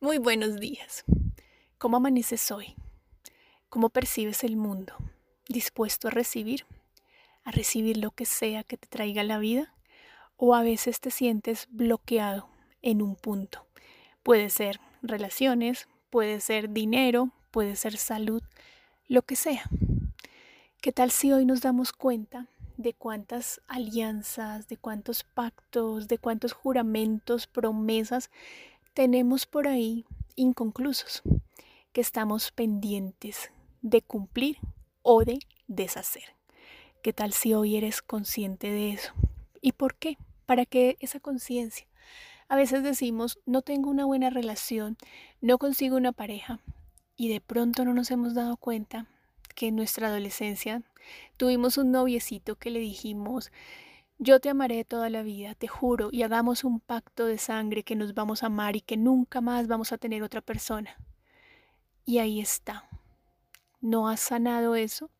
Muy buenos días. ¿Cómo amaneces hoy? ¿Cómo percibes el mundo? ¿Dispuesto a recibir? ¿A recibir lo que sea que te traiga la vida? ¿O a veces te sientes bloqueado en un punto? Puede ser relaciones, puede ser dinero, puede ser salud, lo que sea. ¿Qué tal si hoy nos damos cuenta de cuántas alianzas, de cuántos pactos, de cuántos juramentos, promesas tenemos por ahí inconclusos que estamos pendientes de cumplir o de deshacer. ¿Qué tal si hoy eres consciente de eso? ¿Y por qué? ¿Para qué esa conciencia? A veces decimos, no tengo una buena relación, no consigo una pareja y de pronto no nos hemos dado cuenta que en nuestra adolescencia tuvimos un noviecito que le dijimos, yo te amaré toda la vida, te juro, y hagamos un pacto de sangre que nos vamos a amar y que nunca más vamos a tener otra persona. Y ahí está. No has sanado eso,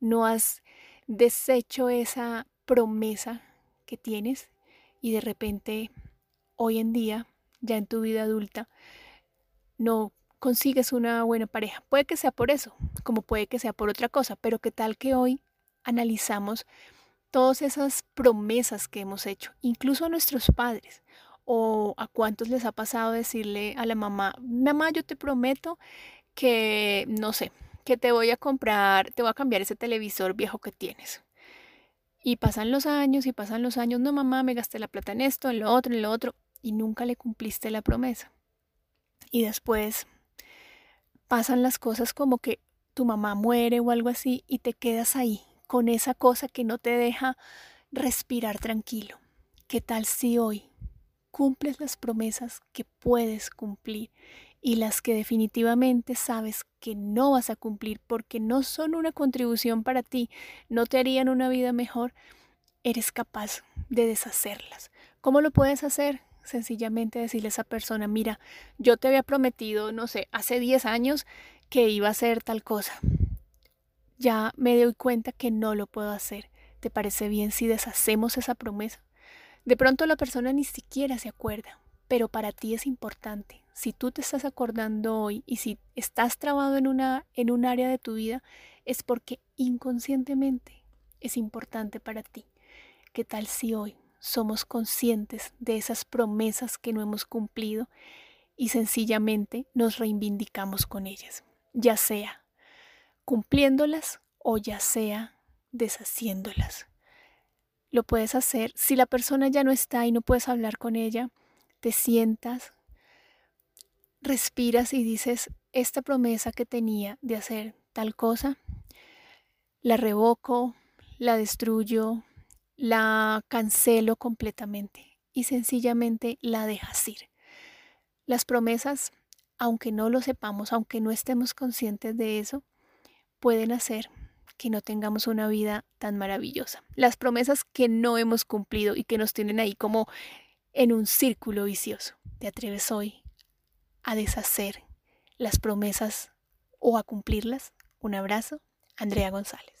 no has deshecho esa promesa que tienes y de repente hoy en día, ya en tu vida adulta, no consigues una buena pareja. Puede que sea por eso, como puede que sea por otra cosa, pero qué tal que hoy analizamos todas esas promesas que hemos hecho, incluso a nuestros padres o a cuántos les ha pasado decirle a la mamá, mamá, yo te prometo que, no sé, que te voy a comprar, te voy a cambiar ese televisor viejo que tienes. Y pasan los años y pasan los años, no mamá, me gasté la plata en esto, en lo otro, en lo otro, y nunca le cumpliste la promesa. Y después pasan las cosas como que tu mamá muere o algo así y te quedas ahí con esa cosa que no te deja respirar tranquilo. ¿Qué tal si hoy cumples las promesas que puedes cumplir y las que definitivamente sabes que no vas a cumplir porque no son una contribución para ti, no te harían una vida mejor? Eres capaz de deshacerlas. ¿Cómo lo puedes hacer? Sencillamente decirle a esa persona, mira, yo te había prometido, no sé, hace 10 años que iba a hacer tal cosa ya me doy cuenta que no lo puedo hacer. ¿Te parece bien si deshacemos esa promesa? De pronto la persona ni siquiera se acuerda, pero para ti es importante. Si tú te estás acordando hoy y si estás trabado en, una, en un área de tu vida, es porque inconscientemente es importante para ti. ¿Qué tal si hoy somos conscientes de esas promesas que no hemos cumplido y sencillamente nos reivindicamos con ellas? Ya sea cumpliéndolas o ya sea deshaciéndolas. Lo puedes hacer si la persona ya no está y no puedes hablar con ella, te sientas, respiras y dices, esta promesa que tenía de hacer tal cosa, la revoco, la destruyo, la cancelo completamente y sencillamente la dejas ir. Las promesas, aunque no lo sepamos, aunque no estemos conscientes de eso, pueden hacer que no tengamos una vida tan maravillosa. Las promesas que no hemos cumplido y que nos tienen ahí como en un círculo vicioso. ¿Te atreves hoy a deshacer las promesas o a cumplirlas? Un abrazo, Andrea González.